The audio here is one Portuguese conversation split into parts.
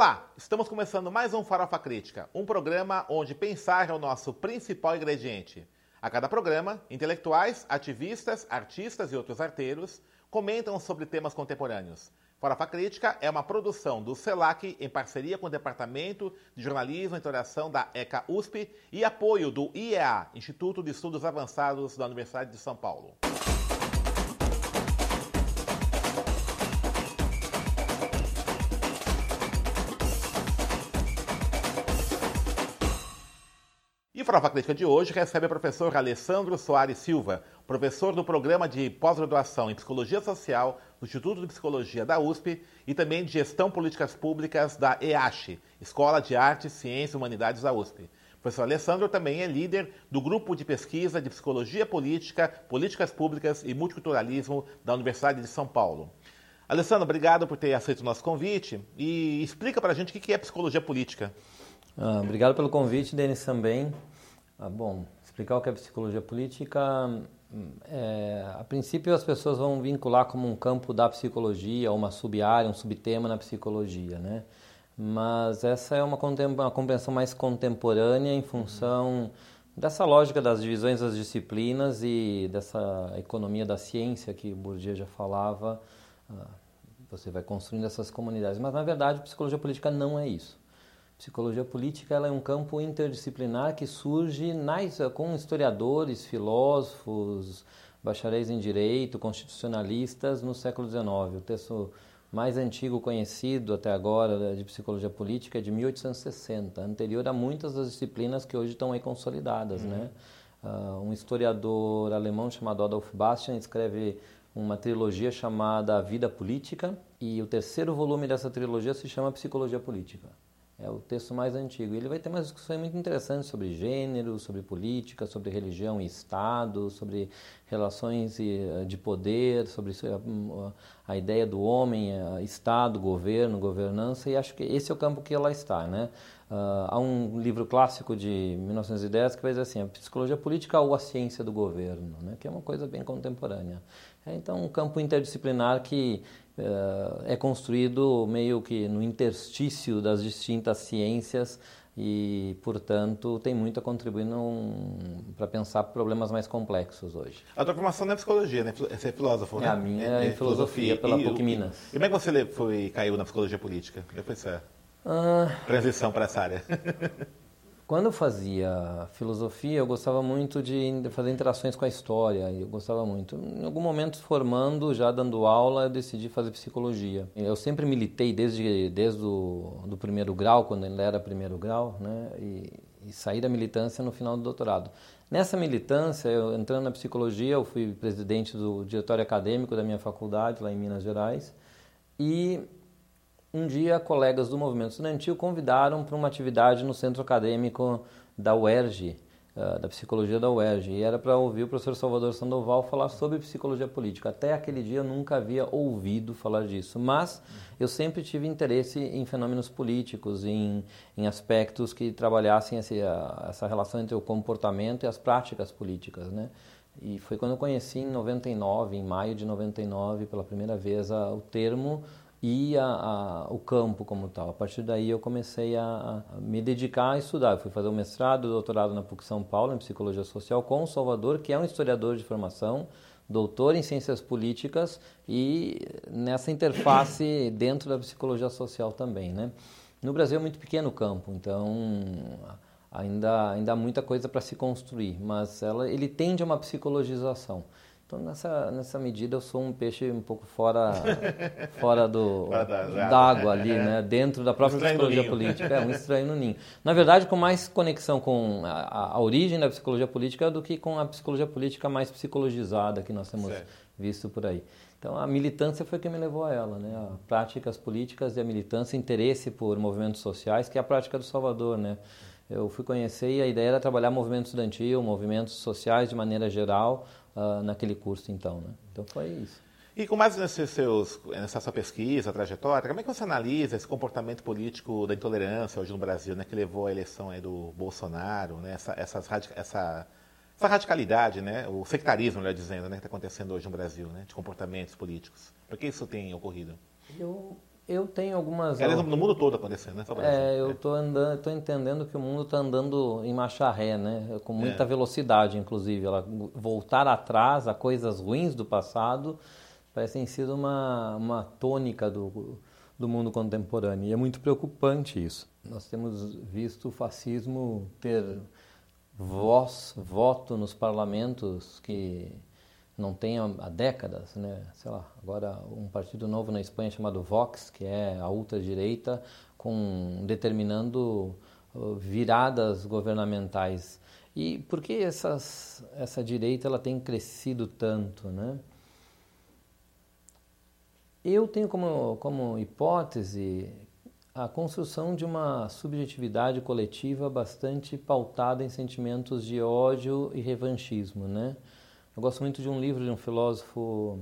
Olá, estamos começando mais um Farofa Crítica, um programa onde pensar é o nosso principal ingrediente. A cada programa, intelectuais, ativistas, artistas e outros arteiros comentam sobre temas contemporâneos. Farofa Crítica é uma produção do CELAC em parceria com o Departamento de Jornalismo e Interação da ECA USP e apoio do IEA, Instituto de Estudos Avançados da Universidade de São Paulo. Farofa Crítica de hoje recebe o professor Alessandro Soares Silva, professor do programa de pós-graduação em Psicologia Social do Instituto de Psicologia da USP e também de Gestão Políticas Públicas da EASH, Escola de Artes, Ciências e Humanidades da USP. O professor Alessandro também é líder do grupo de pesquisa de Psicologia Política, Políticas Públicas e Multiculturalismo da Universidade de São Paulo. Alessandro, obrigado por ter aceito o nosso convite e explica para a gente o que é psicologia política. Ah, obrigado pelo convite, Denis, também. Ah, bom, explicar o que é psicologia política. É, a princípio, as pessoas vão vincular como um campo da psicologia, uma sub-área, um subtema na psicologia, né? Mas essa é uma, uma compreensão mais contemporânea em função dessa lógica das divisões das disciplinas e dessa economia da ciência que Bourdieu já falava. Ah, você vai construindo essas comunidades. Mas, na verdade, psicologia política não é isso. Psicologia política é um campo interdisciplinar que surge nas, com historiadores, filósofos, bacharéis em direito, constitucionalistas no século XIX. O texto mais antigo conhecido até agora de psicologia política é de 1860, anterior a muitas das disciplinas que hoje estão aí consolidadas. Uhum. Né? Uh, um historiador alemão chamado Adolf Bastian escreve uma trilogia chamada A Vida Política e o terceiro volume dessa trilogia se chama Psicologia Política. É o texto mais antigo. Ele vai ter umas discussões muito interessantes sobre gênero, sobre política, sobre religião e Estado, sobre relações eh, de poder, sobre a ideia do homem, eh, Estado, governo, governança, e acho que esse é o campo que ela está. Né? Uh, há um livro clássico de 1910 que vai dizer assim, a psicologia política ou a ciência do governo, né? que é uma coisa bem contemporânea. É, então, um campo interdisciplinar que é construído meio que no interstício das distintas ciências e, portanto, tem muito a contribuir para pensar problemas mais complexos hoje. A tua formação não é psicologia, né? Você é filósofo, né? É, a minha é, é filosofia, filosofia, pela e, PUC Minas. E como é que você foi, caiu na psicologia política? Depois é ah, transição para essa área. Quando eu fazia filosofia, eu gostava muito de fazer interações com a história, eu gostava muito. Em algum momento, formando, já dando aula, eu decidi fazer psicologia. Eu sempre militei desde, desde o do primeiro grau, quando ainda era primeiro grau, né? E, e saí da militância no final do doutorado. Nessa militância, eu, entrando na psicologia, eu fui presidente do diretório acadêmico da minha faculdade, lá em Minas Gerais, e um dia, colegas do movimento estudantil convidaram para uma atividade no centro acadêmico da UERJ, uh, da psicologia da UERJ, e era para ouvir o professor Salvador Sandoval falar sobre psicologia política. Até aquele dia eu nunca havia ouvido falar disso, mas eu sempre tive interesse em fenômenos políticos, em, em aspectos que trabalhassem esse, essa relação entre o comportamento e as práticas políticas, né? E foi quando eu conheci em 99, em maio de 99, pela primeira vez, a, o termo e a, a, o campo como tal. A partir daí eu comecei a, a, me dedicar a estudar. Eu fui fazer o mestrado e doutorado na PUC São Paulo em Psicologia Social com o Salvador, que é um historiador de formação, doutor em Ciências Políticas e nessa interface dentro da Psicologia Social também. Né? No Brasil é muito pequeno o campo, então ainda, ainda há muita coisa para se construir, mas ela, ele tende a uma psicologização. Então, nessa, nessa medida, eu sou um peixe um pouu fora, fora do, d'água ali, né? dentro da própria um psicologia política. É, um estranho no ninho. Na verdade, com mais conexão com a, a, origem da psicologia política do que com a psicologia política mais psicologizada que nós temos certo. visto por aí. Então, a militância foi que me levou a ela, né? A práticas políticas e a militância, interesse por movimentos sociais, que é a prática do Salvador, né? Eu fui conhecer e a ideia era trabalhar movimento estudantil, movimentos sociais de maneira geral, uh, naquele curso então, né? Então foi isso. E com mais nesses seus, nessa sua pesquisa, trajetória, como é que você analisa esse comportamento político da intolerância hoje no Brasil, né, que levou à eleição aí do Bolsonaro, né, essa, essas, essa, essa radicalidade, né, o sectarismo, melhor dizendo, né, que está acontecendo hoje no Brasil, né, de comportamentos políticos? Por que isso tem ocorrido? Eu, Eu tenho algumas. É no mundo todo acontecendo, né? É, eu estou andando, estou entendendo que o mundo está andando em marcha ré, né? Com muita é. velocidade, inclusive. Ela voltar atrás a coisas ruins do passado parece ter sido uma, uma tônica do, do mundo contemporâneo. E é muito preocupante isso. Nós temos visto o fascismo ter voz, voto nos parlamentos que não tem há décadas, né? Sei lá, agora um partido novo na Espanha chamado Vox, que é a ultradireita, com determinando uh, viradas governamentais. E por que essas, essa direita ela tem crescido tanto, né? Eu tenho como, como hipótese a construção de uma subjetividade coletiva bastante pautada em sentimentos de ódio e revanchismo, né? Eu gosto muito de um livro de um filósofo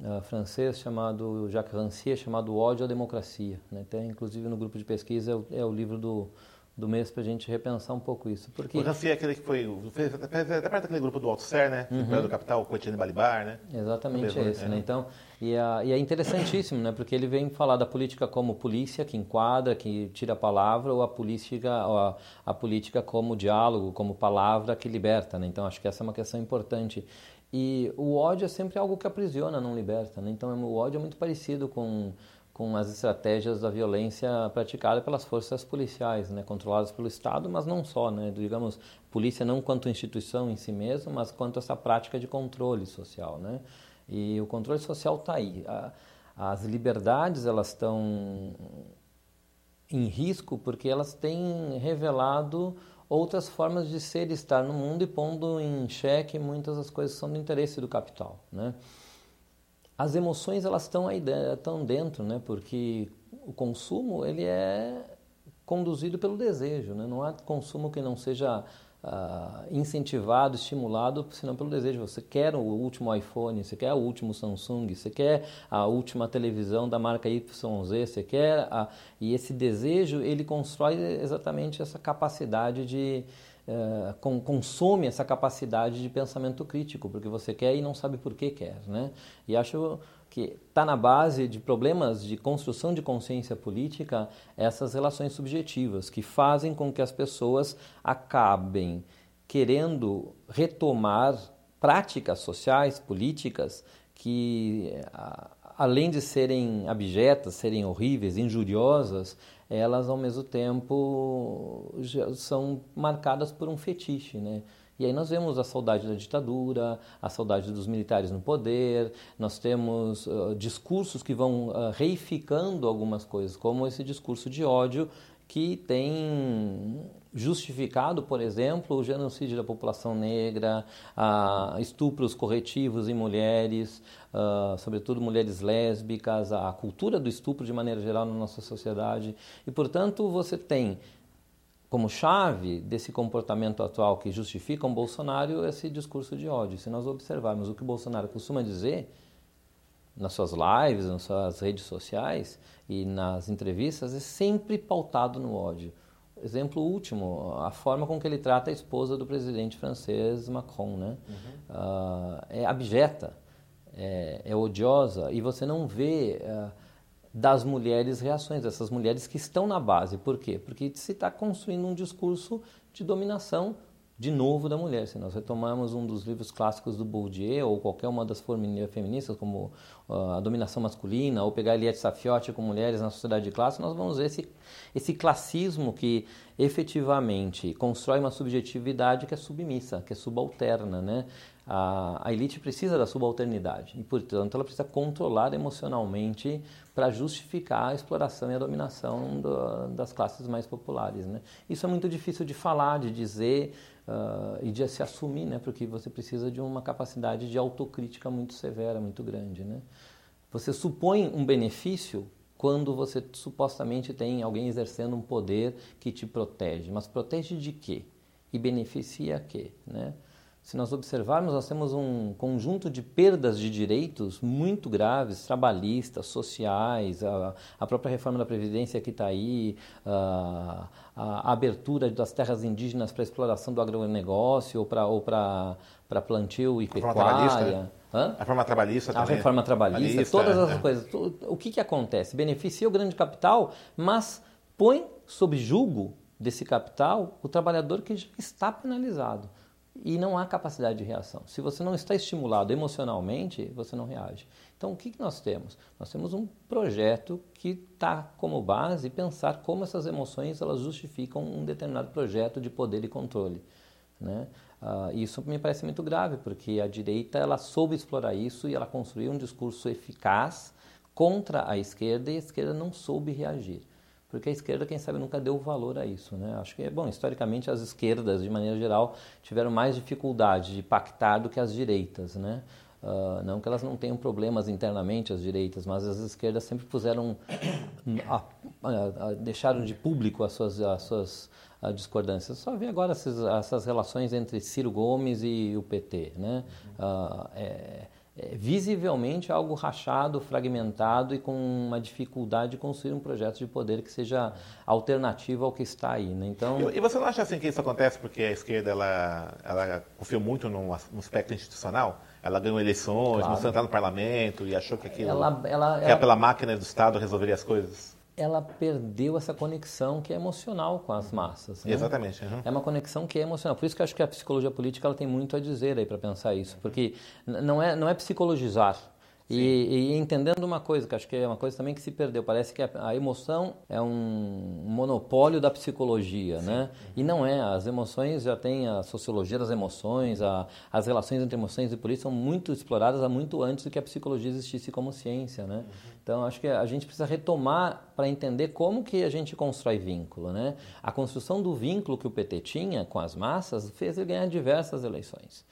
uh, francês chamado Jacques Rancière, chamado Ódio à Democracia. Né? Tem, inclusive, no grupo de pesquisa, é o, é o livro do, do mês para a gente repensar um pouco isso. Porque... O Rancière é aquele que foi, fez até perto daquele grupo do Althusser, né? Uhum. do Capital, com o Etienne Balibar, né? Exatamente é esse, né? Então, e, a, e, é interessantíssimo, né? Porque ele vem falar da política como polícia, que enquadra, que tira a palavra, ou a política, ou a, a política como diálogo, como palavra que liberta, né? Então, acho que essa é uma questão importante. E o ódio é sempre algo que aprisiona, não liberta, né? Então, o ódio é muito parecido com com as estratégias da violência praticada pelas forças policiais, né, controladas pelo Estado, mas não só, né, digamos, polícia não quanto instituição em si mesma, mas quanto essa prática de controle social, né, e o controle social está aí. A, as liberdades elas estão em risco porque elas têm revelado outras formas de ser e estar no mundo e pondo em xeque muitas das coisas que são do interesse do capital, né? As emoções elas estão aí estão dentro, né? Porque o consumo ele é conduzido pelo desejo, né? Não há consumo que não seja uh, incentivado, estimulado, senão pelo desejo. Você quer o último iPhone, você quer o último Samsung, você quer a última televisão da marca YZ, você quer a... e esse desejo ele constrói exatamente essa capacidade de uh, com, consome essa capacidade de pensamento crítico, porque você quer e não sabe por que quer, né? E acho que está na base de problemas de construção de consciência política essas relações subjetivas que fazem com que as pessoas acabem querendo retomar práticas sociais, políticas que além de serem abjetas, serem horríveis, injuriosas, elas ao mesmo tempo são marcadas por um fetiche, né? E aí nós vemos a saudade da ditadura, a saudade dos militares no poder, nós temos uh, discursos que vão uh, reificando algumas coisas, como esse discurso de ódio que tem justificado, por exemplo, o genocídio da população negra, uh, estupros corretivos em mulheres, uh, sobretudo mulheres lésbicas, a cultura do estupro de maneira geral na nossa sociedade. E, portanto, você tem como chave desse comportamento atual que justifica o Bolsonaro esse discurso de ódio. Se nós observarmos o que o Bolsonaro costuma dizer nas suas lives, nas suas redes sociais e nas entrevistas, é sempre pautado no ódio. Exemplo último, a forma com que ele trata a esposa do presidente francês Macron, né? Uhum. Uh, é abjeta, é, é, odiosa e você não vê uh, das mulheres reações, dessas mulheres que estão na base. Por quê? Porque se está construindo um discurso de dominação de novo da mulher. Se nós retomarmos um dos livros clássicos do Bourdieu ou qualquer uma das feministas, como uh, A Dominação Masculina, ou pegar Eliette Safiotti com Mulheres na Sociedade de Classe, nós vamos ver esse, esse classismo que efetivamente constrói uma subjetividade que é submissa, que é subalterna, né? A, a elite precisa da subalternidade e, portanto, ela precisa controlar emocionalmente para justificar a exploração e a dominação do, das classes mais populares. Né? Isso é muito difícil de falar, de dizer uh, e de se assumir, né? porque você precisa de uma capacidade de autocrítica muito severa, muito grande. Né? Você supõe um benefício quando você supostamente tem alguém exercendo um poder que te protege, mas protege de quê? E beneficia a quê? Né? Se nós observarmos, nós temos um conjunto de perdas de direitos muito graves, trabalhistas, sociais, a, a própria reforma da Previdência que está aí, a, a, abertura das terras indígenas para exploração do agronegócio ou para ou para plantio e pecuária. A reforma trabalhista também. A reforma trabalhista, todas as é. coisas. O que, que acontece? Beneficia o grande capital, mas põe sob julgo desse capital o trabalhador que já está penalizado e não há capacidade de reação. Se você não está estimulado emocionalmente, você não reage. Então, o que, que nós temos? Nós temos um projeto que está como base pensar como essas emoções elas justificam um determinado projeto de poder e controle. Né? Uh, isso me parece muito grave, porque a direita ela soube explorar isso e ela construiu um discurso eficaz contra a esquerda e a esquerda não soube reagir porque a esquerda, quem sabe, nunca deu valor a isso. Né? Acho que, bom, historicamente as esquerdas, de maneira geral, tiveram mais dificuldade de pactar do que as direitas. Né? Uh, não que elas não tenham problemas internamente, as direitas, mas as esquerdas sempre puseram, a, a, a, deixaram de público as suas, as suas discordâncias. Só vê agora essas, essas, relações entre Ciro Gomes e o PT. Né? Uh, é, é, visivelmente algo rachado, fragmentado e com uma dificuldade de construir um projeto de poder que seja alternativo ao que está aí. Né? Então... E, você não acha assim que isso acontece porque a esquerda ela, ela confiou muito no, no aspecto institucional? Ela ganhou eleições, claro. entrar no parlamento e achou que aquilo, ela, ela, que ela... pela máquina do Estado resolveria as coisas? Ela perdeu essa conexão que é emocional com as massas. Né? Exatamente. Uhum. É uma conexão que é emocional. Por isso que eu acho que a psicologia política ela tem muito a dizer aí para pensar isso, porque não é não é psicologizar e, e, entendendo uma coisa, que acho que é uma coisa também que se perdeu, parece que a, a emoção é um monopólio da psicologia, Sim. né? E não é, as emoções já tem a sociologia das emoções, a, as relações entre emoções e por isso são muito exploradas há muito antes do que a psicologia existisse como ciência, né? Uhum. Então acho que a gente precisa retomar para entender como que a gente constrói vínculo, né? A construção do vínculo que o PT tinha com as massas fez ele ganhar diversas eleições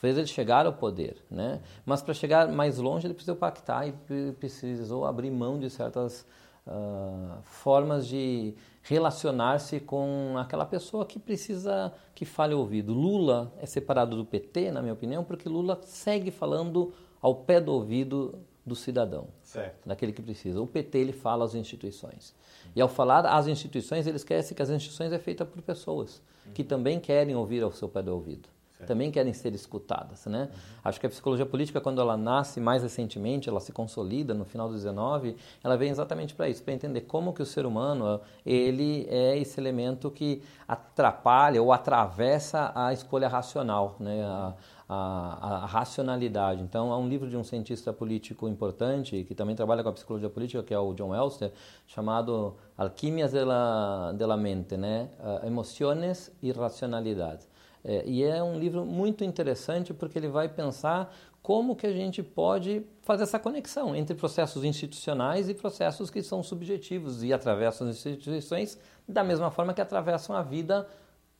fez ele chegar ao poder, né? Mas para chegar mais longe ele precisou pactar e precisou abrir mão de certas uh, formas de relacionar-se com aquela pessoa que precisa que fale ouvido. Lula é separado do PT, na minha opinião, porque Lula segue falando ao pé do ouvido do cidadão, certo. daquele que precisa. O PT ele fala às instituições. E ao falar às instituições, ele esquece que as instituições é feita por pessoas que também querem ouvir ao seu pé do ouvido também querem ser escutadas. Né? Uhum. Acho que a psicologia política, quando ela nasce mais recentemente, ela se consolida no final do 19, ela vem exatamente para isso, para entender como que o ser humano ele é esse elemento que atrapalha ou atravessa a escolha racional, né? a, a, a, racionalidade. Então, há um livro de um cientista político importante, que também trabalha com a psicologia política, que é o John Elster, chamado Alquimias de la, de la Mente, né? Uh, Emociones e Racionalidade. É, e é um livro muito interessante porque ele vai pensar como que a gente pode fazer essa conexão entre processos institucionais e processos que são subjetivos e atravessam as instituições da mesma forma que atravessam a vida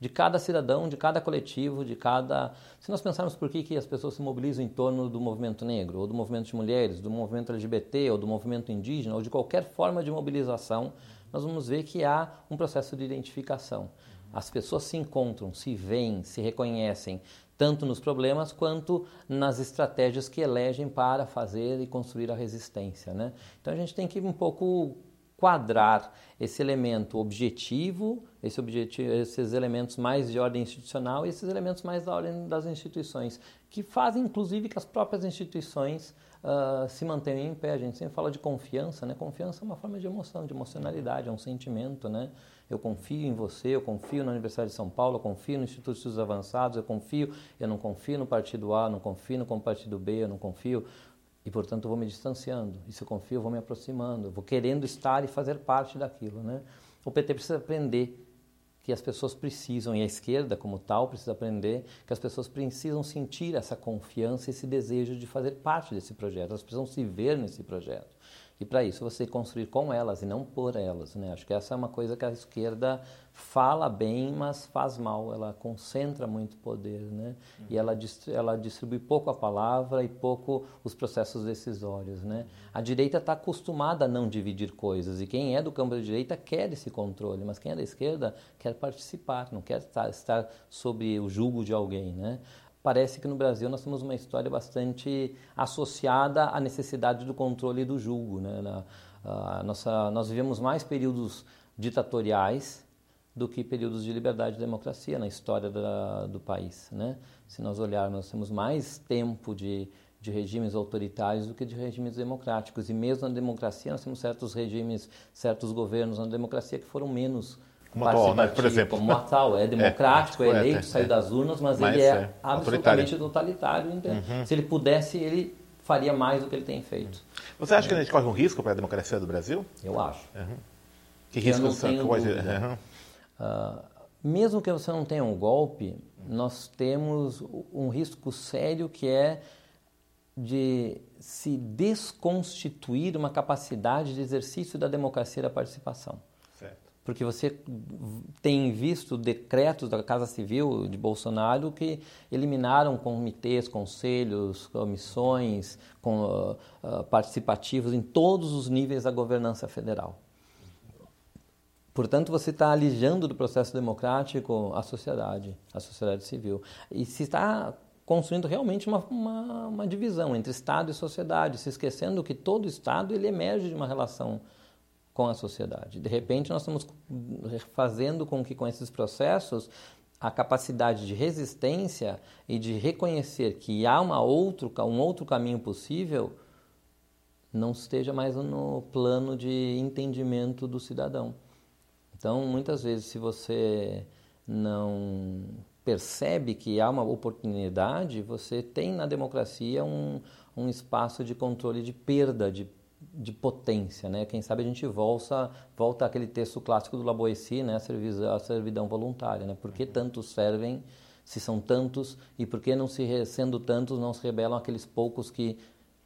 de cada cidadão, de cada coletivo, de cada... Se nós pensarmos por que, que as pessoas se mobilizam em torno do movimento negro, ou do movimento de mulheres, do movimento LGBT, ou do movimento indígena, ou de qualquer forma de mobilização, nós vamos ver que há um processo de identificação. As pessoas se encontram, se veem, se reconhecem, tanto nos problemas quanto nas estratégias que elegem para fazer e construir a resistência. Né? Então a gente tem que um pouco quadrar esse elemento objetivo, esse objetivo, esses elementos mais de ordem institucional e esses elementos mais da ordem das instituições, que fazem inclusive que as próprias instituições uh, se mantenham em pé. A gente sempre fala de confiança, né? Confiança é uma forma de emoção, de emocionalidade, é um sentimento, né? Eu confio em você, eu confio na Universidade de São Paulo, eu confio no Instituto de Estudos Avançados, eu confio, eu não confio no partido A, não confio no partido B, eu não confio e portanto eu vou me distanciando. E se eu confio, eu vou me aproximando, eu vou querendo estar e fazer parte daquilo, né? O PT precisa aprender que as pessoas precisam, e a esquerda como tal precisa aprender que as pessoas precisam sentir essa confiança, esse desejo de fazer parte desse projeto, elas precisam se ver nesse projeto. E para isso você construir com elas e não por elas. Né? Acho que essa é uma coisa que a esquerda fala bem, mas faz mal. Ela concentra muito poder. Né? Uhum. E ela, ela distribui pouco a palavra e pouco os processos decisórios. Né? A direita está acostumada a não dividir coisas. E quem é do campo da direita quer esse controle. Mas quem é da esquerda quer participar, não quer estar, estar sob o jugo de alguém. Né? Parece que no Brasil nós temos uma história bastante associada à necessidade do controle do julgo. Né? Na, nossa, nós vivemos mais períodos ditatoriais do que períodos de liberdade e democracia na história da, do país. Né? Se nós olharmos, nós temos mais tempo de, de regimes autoritários do que de regimes democráticos. E mesmo na democracia, nós temos certos regimes, certos governos na democracia que foram menos como atual, né? por exemplo. Como atual, é democrático, é, é eleito, é, saiu das urnas, mas, mas ele é, é absolutamente totalitário. Uhum. Se ele pudesse, ele faria mais do que ele tem feito. Você acha que a gente corre um risco para a democracia do Brasil? Eu acho. Uhum. Que risco você pode... Uhum. Uh, mesmo que você não tenha um golpe, nós temos um risco sério que é de se desconstituir uma capacidade de exercício da democracia e da participação porque você tem visto decretos da Casa Civil de Bolsonaro que eliminaram comitês, conselhos, comissões com, uh, uh, participativos em todos os níveis da governança federal. Portanto, você está alijando do processo democrático a sociedade, a sociedade civil. E se está construindo realmente uma, uma, uma divisão entre Estado e sociedade, se esquecendo que todo Estado ele emerge de uma relação com a sociedade. De repente, nós estamos fazendo com que, com esses processos, a capacidade de resistência e de reconhecer que há uma outro, um outro caminho possível não esteja mais no plano de entendimento do cidadão. Então, muitas vezes, se você não percebe que há uma oportunidade, você tem na democracia um, um espaço de controle de perda de de potência, né? Quem sabe a gente volta volta àquele texto clássico do Laboessi, né? A servidão, a servidão voluntária, né? Por que tantos servem se são tantos e por que não se sendo tantos não se rebelam aqueles poucos que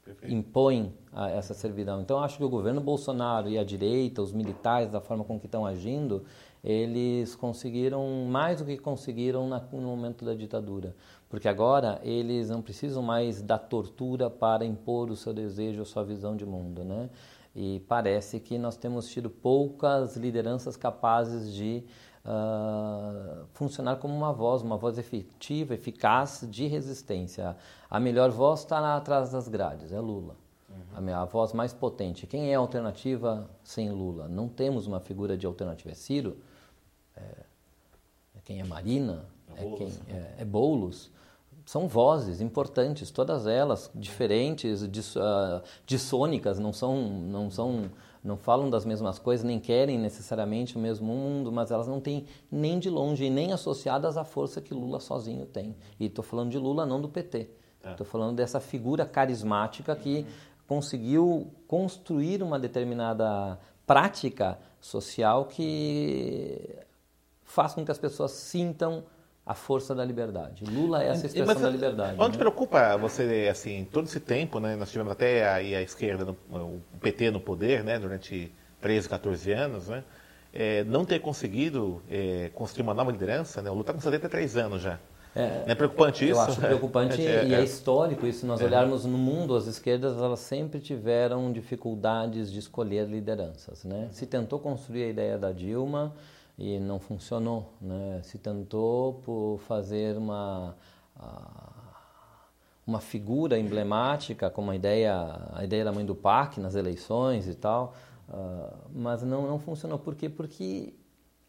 Perfeito. impõem a essa servidão? Então acho que o governo Bolsonaro e a direita, os militares da forma com que estão agindo, eles conseguiram mais do que conseguiram no momento da ditadura porque agora eles não precisam mais da tortura para impor o seu desejo, a sua visão de mundo, né? E parece que nós temos tido poucas lideranças capazes de uh, funcionar como uma voz, uma voz efetiva, eficaz de resistência. A melhor voz está atrás das grades, é Lula. Uhum. A, a voz mais potente. Quem é a alternativa sem Lula? Não temos uma figura de alternativa. É Ciro? É, é quem é Marina? É, é quem é, é Boulos são vozes importantes, todas elas diferentes, dis, uh, dissônicas, não são, não são, não falam das mesmas coisas, nem querem necessariamente o mesmo mundo, mas elas não têm nem de longe nem associadas à força que Lula sozinho tem. E estou falando de Lula, não do PT. Estou é. falando dessa figura carismática que conseguiu construir uma determinada prática social que faz com que as pessoas sintam a força da liberdade. Lula é essa expressão Mas, da liberdade. Onde né? preocupa você, assim, todo esse tempo, né, nós tivemos até a, a esquerda, no, o PT no poder, né, durante 13, 14 anos, né, é, não ter conseguido é, construir uma nova liderança, né, o Lula está com 73 anos já. É, é preocupante isso? Eu acho preocupante é, e é, é histórico isso. Se nós é. olharmos no mundo, as esquerdas elas sempre tiveram dificuldades de escolher lideranças. Né? Se tentou construir a ideia da Dilma, e não funcionou. Né? Se tentou por fazer uma, uma figura emblemática, como a ideia, a ideia da mãe do PAC nas eleições e tal, uh, mas não, não funcionou. Por quê? Porque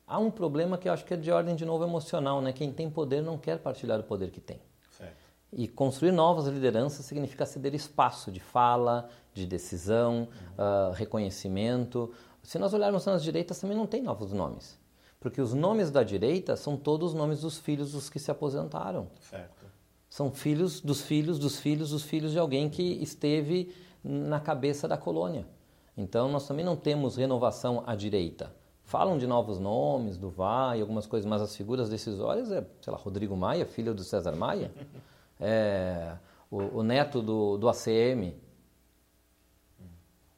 há um problema que eu acho que é de ordem, de novo, emocional. Né? Quem tem poder não quer partilhar o poder que tem. Certo. E construir novas lideranças significa ceder espaço de fala, de decisão, uhum. uh, reconhecimento. Se nós olharmos nas direitas, também não tem novos nomes. Porque os nomes da direita são todos os nomes dos filhos dos que se aposentaram. Certo. São filhos dos filhos dos filhos dos filhos de alguém que esteve na cabeça da colônia. Então nós também não temos renovação à direita. Falam de novos nomes, do VAR e algumas coisas, mas as figuras decisórias é, sei lá, Rodrigo Maia, filho do César Maia, é, o, o neto do, do ACM,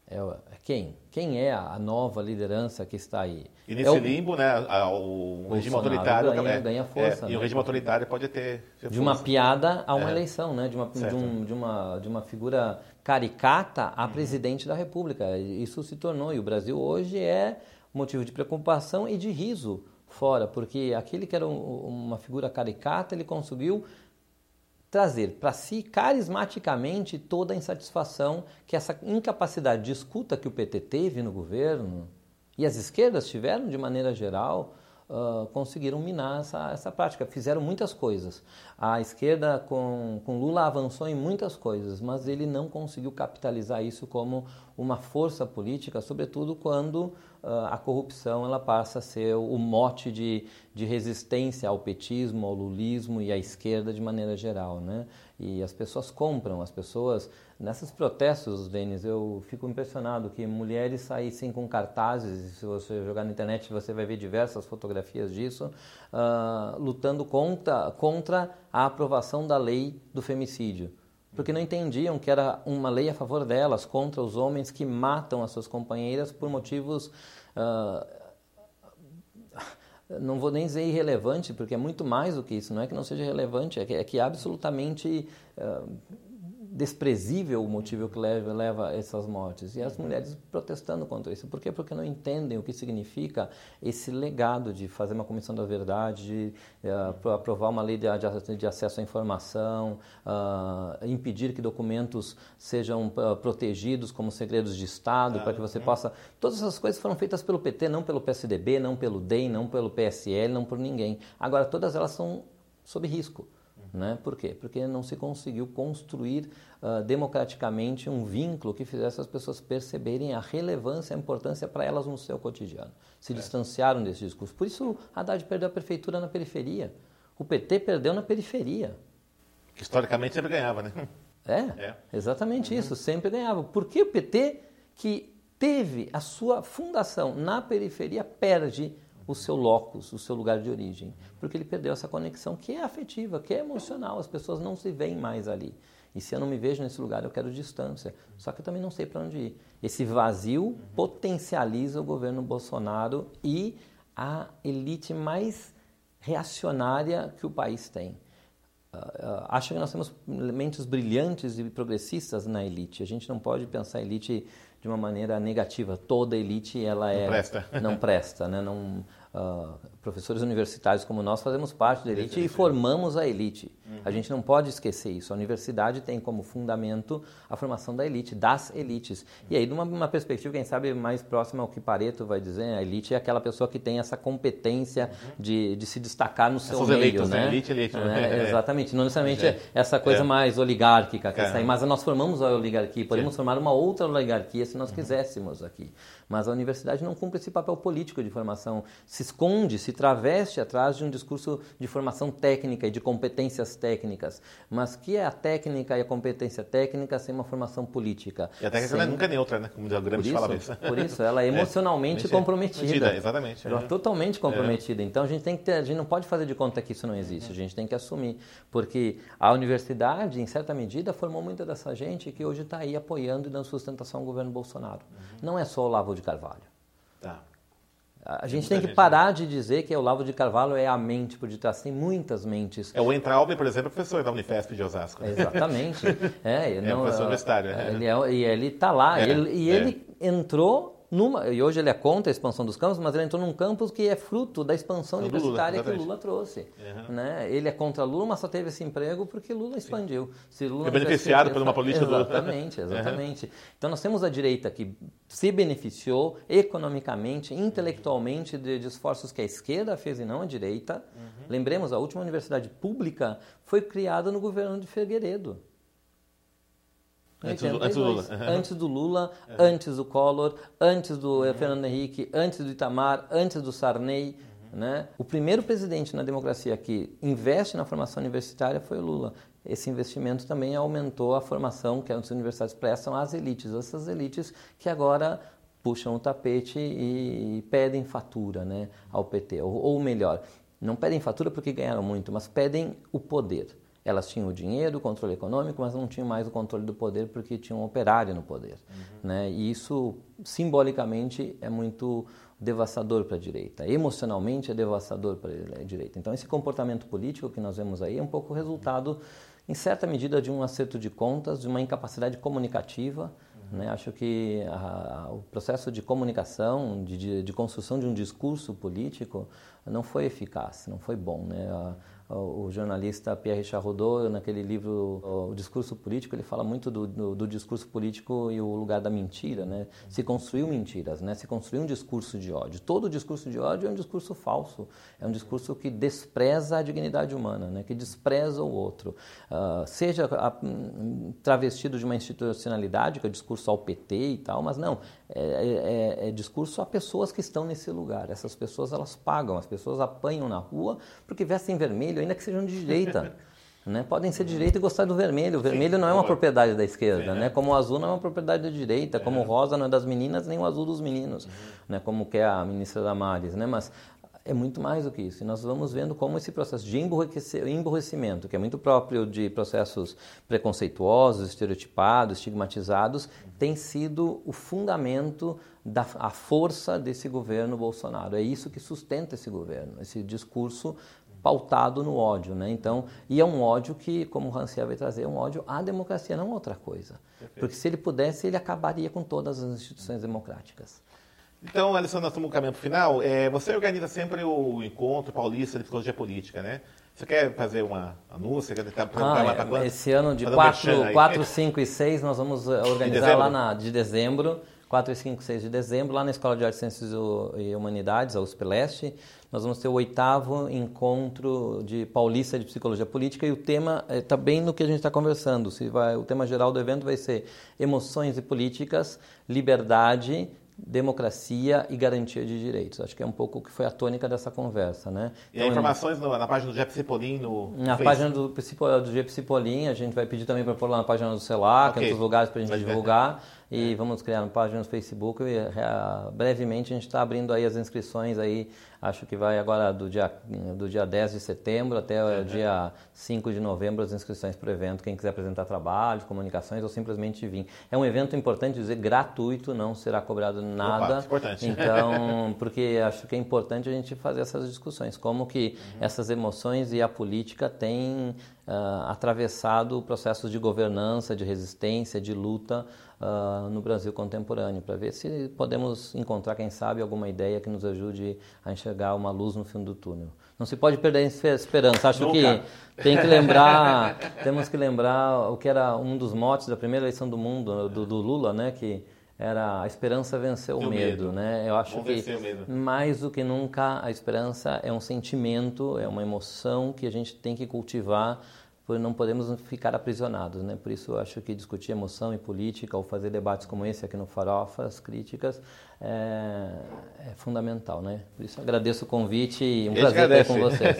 é, quem? Quem é a nova liderança que está aí? E nesse é o, limbo, né, o, regime autoritário ganha, é, ganha força. É, né? E o regime autoritário pode ter. ter de uma piada a uma é. eleição, né? De uma, de, um, de, uma, de uma figura caricata a uhum. presidente da República. Isso se tornou. E o Brasil hoje é motivo de preocupação e de riso fora, porque aquele que era um, uma figura caricata, ele conseguiu trazer para si carismaticamente toda a insatisfação que essa incapacidade de escuta que o PT teve no governo e as esquerdas tiveram de maneira geral uh, conseguiram minar essa, essa prática. Fizeram muitas coisas. A esquerda com, com Lula avançou em muitas coisas, mas ele não conseguiu capitalizar isso como uma força política, sobretudo quando uh, a corrupção ela passa a ser o mote de, de resistência ao petismo, ao lulismo e à esquerda de maneira geral. Né? E as pessoas compram, as pessoas. Nesses protestos, Denis, eu fico impressionado que mulheres saíssem com cartazes, se você jogar na internet você vai ver diversas fotografias disso, uh, lutando contra, contra a aprovação da lei do femicídio porque não entendiam que era uma lei a favor delas, contra os homens que matam as suas companheiras por motivos. Uh, não vou nem dizer irrelevante, porque é muito mais do que isso. Não é que não seja relevante, é que é, que absolutamente uh, desprezível o motivo que leva, leva a essas mortes. E as mulheres protestando contra isso. Por quê? Porque não entendem o que significa esse legado de fazer uma comissão da verdade, de uh, aprovar uma lei de, de, acesso à informação, uh, impedir que documentos sejam uh, protegidos como segredos de Estado, para que você possa. Todas essas coisas foram feitas pelo PT, não pelo PSDB, não pelo DEM, não pelo PSL, não por ninguém. Agora, todas elas são sob risco. Né? Por quê? Porque não se conseguiu construir uh, democraticamente um vínculo que fizesse as pessoas perceberem a relevância e a importância para elas no seu cotidiano. Se é. distanciaram desse discurso. Por isso, Haddad perdeu a prefeitura na periferia. O PT perdeu na periferia. Que historicamente sempre ganhava, né? É, é. exatamente uhum. isso, sempre ganhava. Por que o PT, que teve a sua fundação na periferia, perde o seu locus, o seu lugar de origem, porque ele perdeu essa conexão que é afetiva, que é emocional, as pessoas não se veem mais ali. E se eu não me vejo nesse lugar, eu quero distância. Só que eu também não sei para onde ir. Esse vazio potencializa o governo Bolsonaro e a elite mais reacionária que o país tem. Uh, acho que nós temos elementos brilhantes e progressistas na elite. A gente não pode pensar a elite de uma maneira negativa. Toda elite ela é não presta, não presta, né? Não, uh, professores universitários como nós fazemos parte da elite e formamos a elite. Uhum. A gente não pode esquecer isso. A universidade tem como fundamento a formação da elite, das elites. Uhum. E aí, de uma, perspectiva, quem sabe, mais próxima ao que Pareto vai dizer, a elite é aquela pessoa que tem essa competência uhum. de, de se destacar no seu meio. Eleitos, né? né? Elite, elite. É, exatamente. Não necessariamente é. essa coisa é. mais oligárquica, que é. mas nós formamos a oligarquia. Podemos formar uma outra oligarquia se nós uhum. quiséssemos aqui. Mas a universidade não cumpre esse papel político de formação. Se esconde, se traveste atrás de um discurso de formação técnica e de competências técnicas. Mas que é a técnica e a competência técnica sem uma formação política? E a técnica sem... nunca é neutra, né? Como o Gramsci fala isso. Por isso, ela é, é emocionalmente é, comprometida. Exatamente. Ela é totalmente comprometida. Então a gente tem que ter, a gente não pode fazer de conta que isso não existe. A gente tem que assumir, porque a universidade, em certa medida, formou muita dessa gente que hoje está aí apoiando e dando sustentação ao governo Bolsonaro. Uhum. Não é só o Lavo de Carvalho. Tá. A gente tem que parar de dizer que o Lavo de Carvalho é a mente por detrás. Tem muitas mentes. É o Entraub, por exemplo, é professor da Unifesp de Osasco. Né? Exatamente. É, é não, professor universitário. É, ele é, e ele está lá. É, ele, e ele entrou numa, e hoje ele é contra a expansão dos campos, mas ele entrou num campus que é fruto da expansão universitária Lula, que Lula trouxe. Uhum. Né? Ele é contra Lula, mas só teve esse emprego porque Lula expandiu. Se Lula é beneficiado por uma política Exatamente, do... exatamente. Uhum. Então nós temos a direita que se beneficiou economicamente, intelectualmente de, de, esforços que a esquerda fez e não a direita. Uhum. Lembremos, a última universidade pública foi criada no governo de Figueiredo. Antes do, antes do, Lula. Antes do Lula, antes do Collor, antes do uhum. Fernando Henrique, antes do Itamar, antes do Sarney. Uhum. Né? O primeiro presidente na democracia que investe na formação universitária foi o Lula. Esse investimento também aumentou a formação que as universidades prestam às elites, essas elites que agora puxam o tapete e pedem fatura né, ao PT. Ou, ou melhor, não pedem fatura porque ganharam muito, mas pedem o poder. Elas tinham o dinheiro, o controle econômico, mas não tinham mais o controle do poder porque tinham um operário no poder. Uhum. Né? E isso, simbolicamente, é muito devastador para a direita. Emocionalmente, é devastador para a direita. Então, esse comportamento político que nós vemos aí é um pouco resultado, em certa medida, de um acerto de contas, de uma incapacidade comunicativa. Uhum. Né? Acho que a, o processo de comunicação, de, de, de, construção de um discurso político, não foi eficaz, não foi bom. Né? O jornalista Pierre Charrodot, naquele livro O Discurso Político, ele fala muito do, do, do, discurso político e o lugar da mentira, né? Se construiu mentiras, né? Se construiu um discurso de ódio. Todo discurso de ódio é um discurso falso, é um discurso que despreza a dignidade humana, né? Que despreza o outro. Uh, seja a, travestido de uma institucionalidade, que é o discurso ao PT e tal, mas não, é, é, é, é discurso a pessoas que estão nesse lugar. Essas pessoas, elas pagam, as pessoas apanham na rua porque vestem vermelho ainda que sejam de direita. Né? Podem ser de direita e gostar do vermelho. O vermelho Sim, não é uma propriedade da esquerda, né? como o azul não é uma propriedade da direita, é. como o rosa não é das meninas, nem o azul dos meninos, uhum. né? como quer a ministra Damares. Né? Mas é muito mais do que isso. E nós vamos vendo como esse processo de emborrecimento, que é muito próprio de processos preconceituosos, estereotipados, estigmatizados, tem sido o fundamento da a força desse governo Bolsonaro. É isso que sustenta esse governo, esse discurso pautado no ódio, né? Então, e é um ódio que, como o Rancière vai trazer, é um ódio à democracia, não outra coisa. Perfeito. Porque se ele pudesse, ele acabaria com todas as instituições democráticas. Então, Alessandro, nós estamos no caminho final. É, você organiza sempre o encontro paulista de psicologia política, né? Você quer fazer uma anúncio? Quer tentar ah, para é, Esse ano de 4, 4, 5 e 6 nós vamos eh, organizar lá na, de dezembro 4 e 5, 6 de dezembro, lá na Escola de Artes, Ciências e Humanidades, a USP Leste, nós vamos ter o oitavo encontro de Paulista de Psicologia Política e o tema está eh, bem no que a gente está conversando. Se vai, o tema geral do evento vai ser emoções e políticas, liberdade, democracia e garantia de direitos. Acho que é um pouco o que foi a tônica dessa conversa, né? E então, informações no, na página do Jeff Cipollin no Na página do, do Jeff Cipollin, a gente vai pedir também para pôr lá na página do CELAC, okay. em outros lugares para a gente divulgar. E é. vamos criar uma página no Facebook e eh, brevemente a gente está abrindo aí as inscrições aí, acho que vai agora do dia, do dia 10 de setembro até o dia 5 de novembro as inscrições para o evento, quem quiser apresentar trabalhos, comunicações ou simplesmente vir. É um evento importante dizer gratuito, não será cobrado nada. Opa, importante. Então, porque acho que é importante a gente fazer essas discussões, como que uhum. essas emoções e a política têm uh, atravessado processos de governança, de resistência, de luta uh, no Brasil contemporâneo, para ver se podemos encontrar, quem sabe, alguma ideia que nos ajude a enxergar uma luz no fim do túnel. Não se pode perder a esperança. Acho Nunca. que tem que lembrar, temos que lembrar o que era um dos motes da primeira eleição do mundo, do, do Lula, né, que era a esperança venceu o medo, medo, né? Eu acho Vamos que mais do que nunca a esperança é um sentimento, é uma emoção que a gente tem que cultivar não podemos ficar aprisionados, né? Por isso acho que discutir emoção e política ou fazer debates como esse aqui no Farofas, críticas, é, é fundamental, né? Por isso agradeço o convite e um prazer estar com vocês.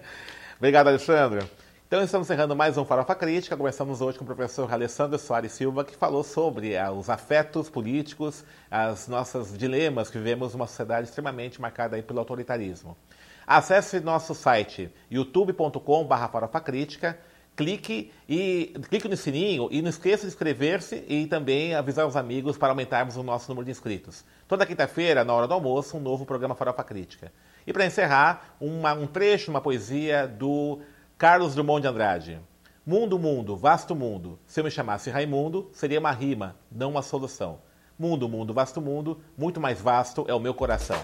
Obrigado, Alexandre. Então estamos encerrando mais um Farofa Crítica. Começamos hoje com o professor Alessandro Soares Silva, que falou sobre ah, os afetos políticos, as nossas dilemas que vivemos numa sociedade extremamente marcada pelo autoritarismo. Acesse nosso site youtube.com.br farofacrítica, clique e clique no sininho e não esqueça de inscrever-se e também avisar os amigos para aumentarmos o nosso número de inscritos. Toda quinta-feira, na hora do almoço, um novo programa Farofa Crítica. E para encerrar, uma, um trecho, uma poesia do Carlos Drummond de Andrade. Mundo, mundo, vasto mundo. Se eu me chamasse Raimundo, seria uma rima, não uma solução. Mundo, mundo, vasto mundo, muito mais vasto é o meu coração.